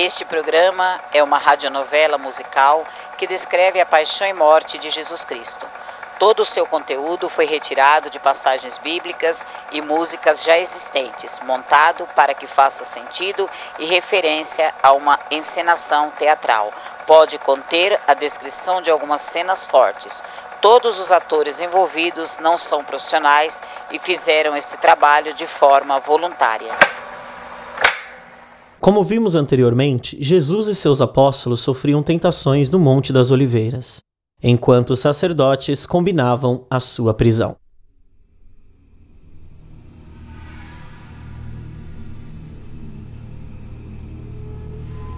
Este programa é uma radionovela musical que descreve a paixão e morte de Jesus Cristo. Todo o seu conteúdo foi retirado de passagens bíblicas e músicas já existentes, montado para que faça sentido e referência a uma encenação teatral. Pode conter a descrição de algumas cenas fortes. Todos os atores envolvidos não são profissionais e fizeram esse trabalho de forma voluntária. Como vimos anteriormente, Jesus e seus apóstolos sofriam tentações no Monte das Oliveiras enquanto os sacerdotes combinavam a sua prisão.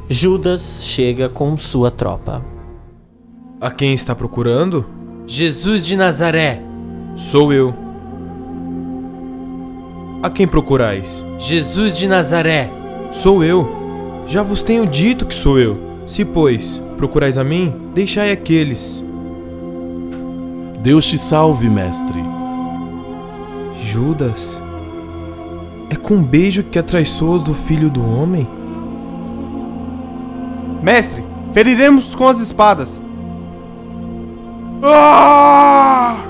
Judas chega com sua tropa. A quem está procurando? Jesus de Nazaré. Sou eu. A quem procurais? Jesus de Nazaré. Sou eu. Já vos tenho dito que sou eu. Se, pois, procurais a mim, deixai aqueles Deus te salve, mestre. Judas? É com um beijo que atraiçoas do filho do homem? Mestre, feriremos com as espadas. Ah!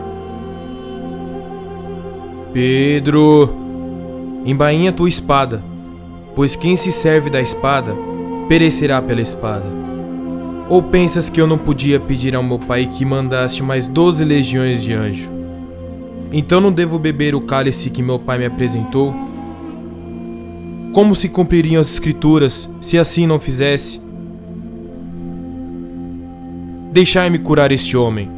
Pedro, embainha tua espada, pois quem se serve da espada perecerá pela espada. Ou pensas que eu não podia pedir ao meu pai que mandaste mais doze legiões de anjo? Então não devo beber o cálice que meu pai me apresentou? Como se cumpririam as escrituras se assim não fizesse? Deixai-me curar este homem.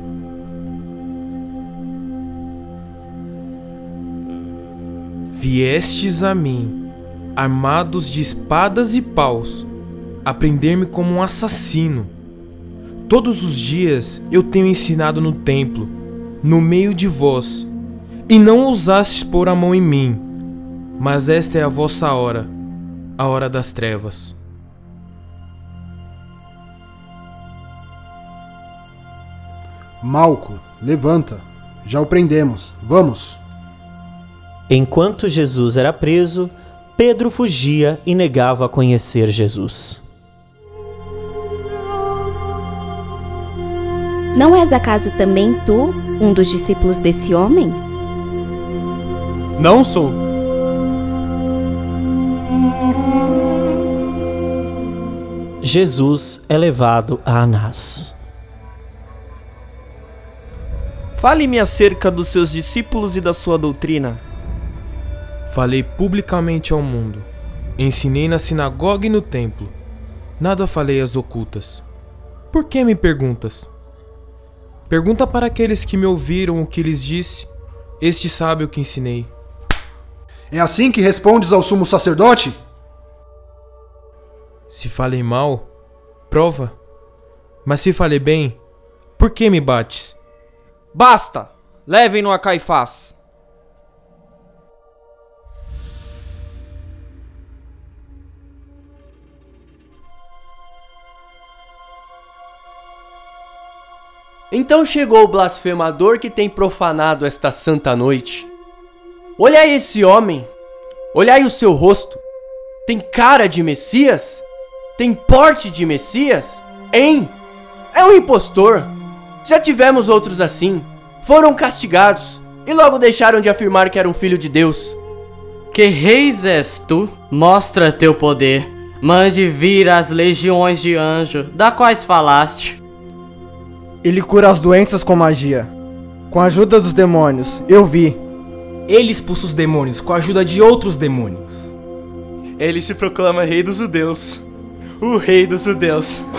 Viestes a mim, armados de espadas e paus, a prender-me como um assassino. Todos os dias eu tenho ensinado no templo, no meio de vós, e não ousastes pôr a mão em mim. Mas esta é a vossa hora, a hora das trevas. Malco, levanta. Já o prendemos. Vamos. Enquanto Jesus era preso, Pedro fugia e negava conhecer Jesus. Não és acaso também tu um dos discípulos desse homem? Não sou. Jesus é levado a Anás. Fale-me acerca dos seus discípulos e da sua doutrina. Falei publicamente ao mundo. Ensinei na sinagoga e no templo. Nada falei às ocultas. Por que me perguntas? Pergunta para aqueles que me ouviram o que lhes disse. Este sabe o que ensinei. É assim que respondes ao sumo sacerdote? Se falei mal, prova. Mas se falei bem, por que me bates? Basta! Levem-no a Caifás. Então chegou o blasfemador que tem profanado esta santa noite. Olhai esse homem, olhai o seu rosto. Tem cara de Messias? Tem porte de Messias? Hein? É um impostor. Já tivemos outros assim. Foram castigados e logo deixaram de afirmar que era um filho de Deus. Que reis és tu? Mostra teu poder. Mande vir as legiões de anjo, da quais falaste. Ele cura as doenças com magia. Com a ajuda dos demônios, eu vi. Ele expulsa os demônios com a ajuda de outros demônios. Ele se proclama rei dos judeus. O rei dos judeus.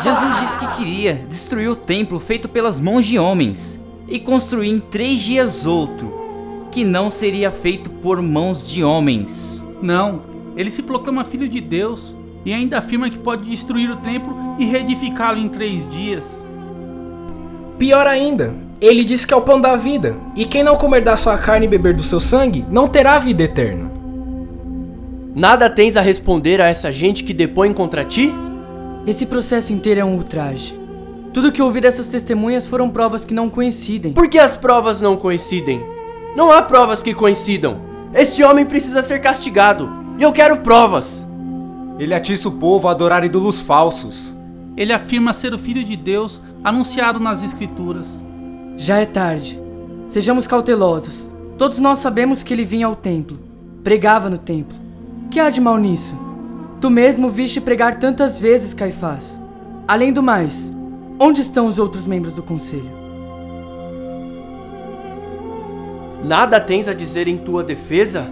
Jesus disse que queria destruir o templo feito pelas mãos de homens e construir em três dias outro, que não seria feito por mãos de homens. Não, ele se proclama filho de Deus e ainda afirma que pode destruir o templo e reedificá-lo em três dias. Pior ainda, ele diz que é o pão da vida, e quem não comer da sua carne e beber do seu sangue não terá vida eterna. Nada tens a responder a essa gente que depõe contra ti? Esse processo inteiro é um ultraje. Tudo que ouvi dessas testemunhas foram provas que não coincidem. Por que as provas não coincidem? Não há provas que coincidam. Este homem precisa ser castigado E eu quero provas. Ele atiça o povo a adorar ídolos falsos. Ele afirma ser o Filho de Deus anunciado nas Escrituras. Já é tarde. Sejamos cautelosos. Todos nós sabemos que ele vinha ao templo, pregava no templo. Que há de mal nisso? Tu mesmo viste pregar tantas vezes, Caifás. Além do mais, onde estão os outros membros do conselho? Nada tens a dizer em tua defesa?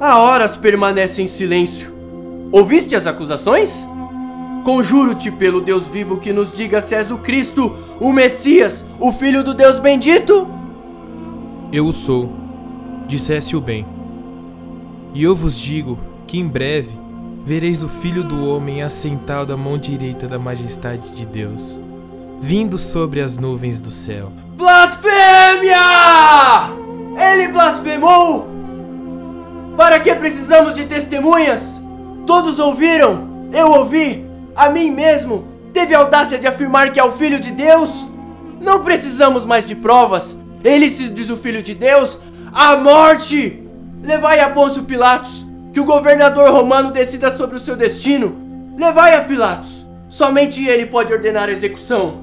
Há horas permanece em silêncio. Ouviste as acusações? Conjuro-te pelo Deus vivo que nos diga se és o Cristo, o Messias, o Filho do Deus bendito? Eu o sou, dissesse o bem. E eu vos digo que em breve vereis o Filho do Homem assentado à mão direita da majestade de Deus, vindo sobre as nuvens do céu. Blasfêmia! Ele blasfemou! Para que precisamos de testemunhas? Todos ouviram, eu ouvi, a mim mesmo, teve audácia de afirmar que é o Filho de Deus? Não precisamos mais de provas. Ele se diz o Filho de Deus? A morte! Levai a Pôncio Pilatos, que o governador romano decida sobre o seu destino. Levai a Pilatos. Somente ele pode ordenar a execução.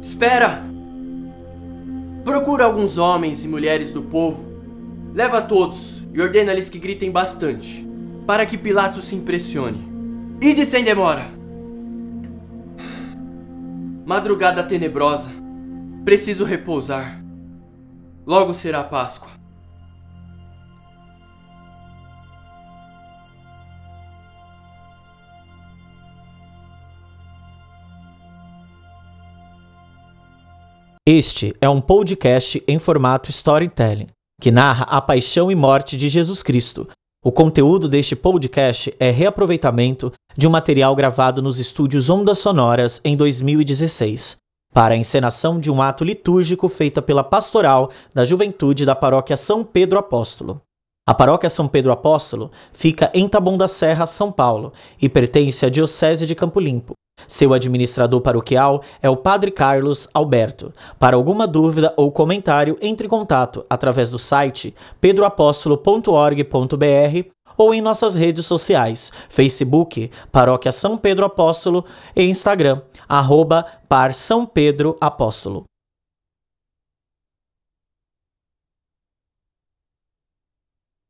Espera. Procura alguns homens e mulheres do povo. Leva todos e ordena-lhes que gritem bastante, para que Pilatos se impressione. Ide sem demora. Madrugada tenebrosa. Preciso repousar. Logo será Páscoa. Este é um podcast em formato storytelling, que narra a paixão e morte de Jesus Cristo. O conteúdo deste podcast é reaproveitamento de um material gravado nos estúdios Ondas Sonoras em 2016, para a encenação de um ato litúrgico feita pela Pastoral da Juventude da Paróquia São Pedro Apóstolo. A Paróquia São Pedro Apóstolo fica em Taboão da Serra, São Paulo, e pertence à Diocese de Campo Limpo. Seu administrador paroquial é o Padre Carlos Alberto. Para alguma dúvida ou comentário, entre em contato através do site pedroapóstolo.org.br ou em nossas redes sociais, Facebook, Paróquia São Pedro Apóstolo e Instagram, arroba Par São Pedro Apóstolo.